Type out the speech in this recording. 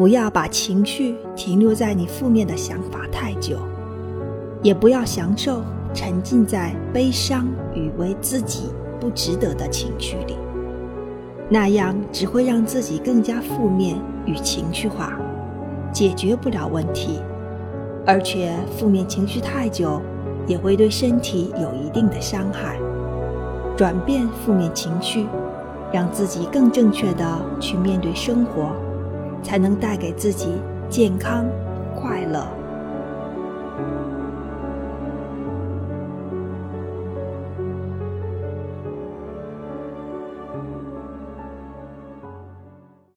不要把情绪停留在你负面的想法太久，也不要享受沉浸在悲伤与为自己不值得的情绪里，那样只会让自己更加负面与情绪化，解决不了问题，而且负面情绪太久也会对身体有一定的伤害。转变负面情绪，让自己更正确的去面对生活。才能带给自己健康、快乐。